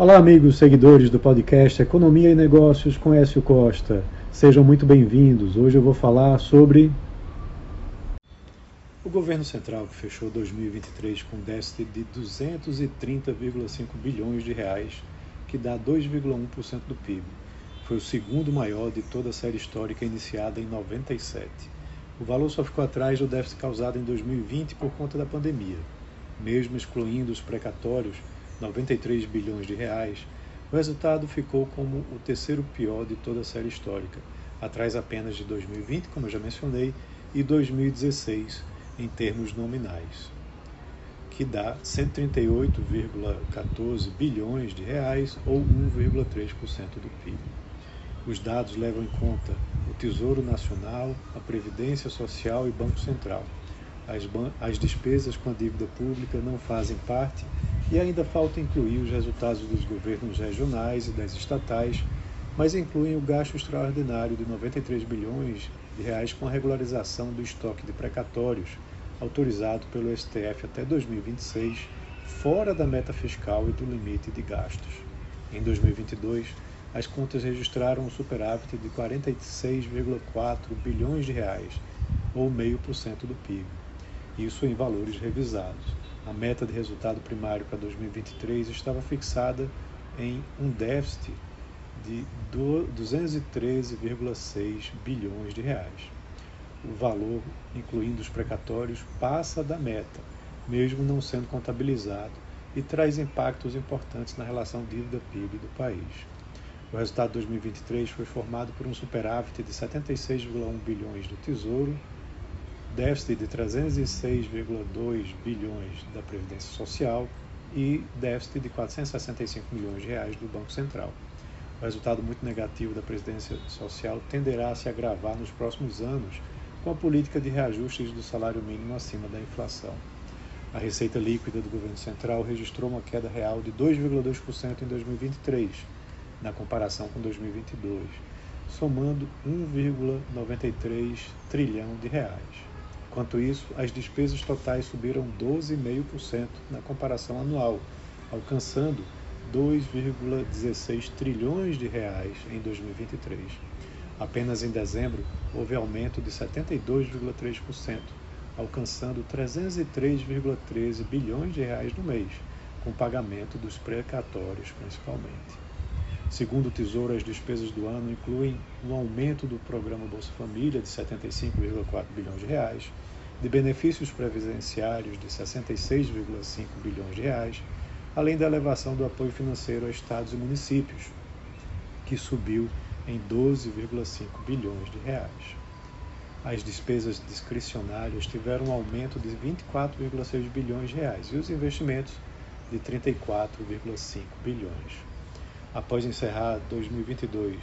Olá, amigos seguidores do podcast Economia e Negócios com Écio Costa. Sejam muito bem-vindos. Hoje eu vou falar sobre o governo central que fechou 2023 com déficit de 230,5 bilhões de reais, que dá 2,1% do PIB. Foi o segundo maior de toda a série histórica iniciada em 97. O valor só ficou atrás do déficit causado em 2020 por conta da pandemia. Mesmo excluindo os precatórios, 93 bilhões de reais, o resultado ficou como o terceiro pior de toda a série histórica, atrás apenas de 2020, como eu já mencionei, e 2016 em termos nominais, que dá 138,14 bilhões de reais ou 1,3% do PIB. Os dados levam em conta o Tesouro Nacional, a Previdência Social e Banco Central. As, as despesas com a dívida pública não fazem parte e ainda falta incluir os resultados dos governos regionais e das estatais, mas incluem o gasto extraordinário de 93 bilhões de reais com a regularização do estoque de precatórios autorizado pelo STF até 2026, fora da meta fiscal e do limite de gastos. Em 2022, as contas registraram um superávit de 46,4 bilhões de reais, ou meio por cento do PIB. Isso em valores revisados. A meta de resultado primário para 2023 estava fixada em um déficit de 213,6 bilhões de reais. O valor, incluindo os precatórios, passa da meta, mesmo não sendo contabilizado, e traz impactos importantes na relação dívida-PIB do país. O resultado de 2023 foi formado por um superávit de 76,1 bilhões do Tesouro déficit de 306,2 bilhões da Previdência Social e déficit de 465 milhões de reais do Banco Central. O resultado muito negativo da Previdência Social tenderá a se agravar nos próximos anos com a política de reajustes do salário mínimo acima da inflação. A receita líquida do governo central registrou uma queda real de 2,2% em 2023, na comparação com 2022, somando 1,93 trilhão de reais. Enquanto isso, as despesas totais subiram 12,5% na comparação anual, alcançando 2,16 trilhões de reais em 2023. Apenas em dezembro houve aumento de 72,3%, alcançando 303,13 bilhões de reais no mês, com pagamento dos precatórios principalmente. Segundo o Tesouro, as despesas do ano incluem um aumento do programa Bolsa Família de 75,4 bilhões de reais, de benefícios previdenciários de 66,5 bilhões de reais, além da elevação do apoio financeiro a estados e municípios, que subiu em 12,5 bilhões de reais. As despesas discricionárias tiveram um aumento de 24,6 bilhões de reais e os investimentos de 34,5 bilhões. Após encerrar 2022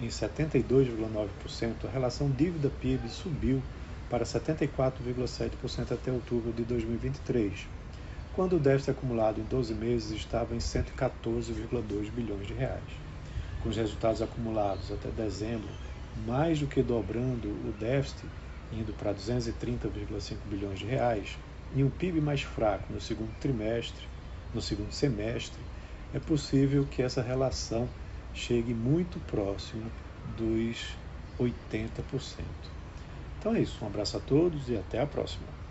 em 72,9%, a relação dívida-PIB subiu para 74,7% até outubro de 2023, quando o déficit acumulado em 12 meses estava em 114,2 bilhões de reais. Com os resultados acumulados até dezembro, mais do que dobrando o déficit, indo para 230,5 bilhões de reais, e um PIB mais fraco no segundo trimestre, no segundo semestre, é possível que essa relação chegue muito próximo dos 80%. Então é isso, um abraço a todos e até a próxima.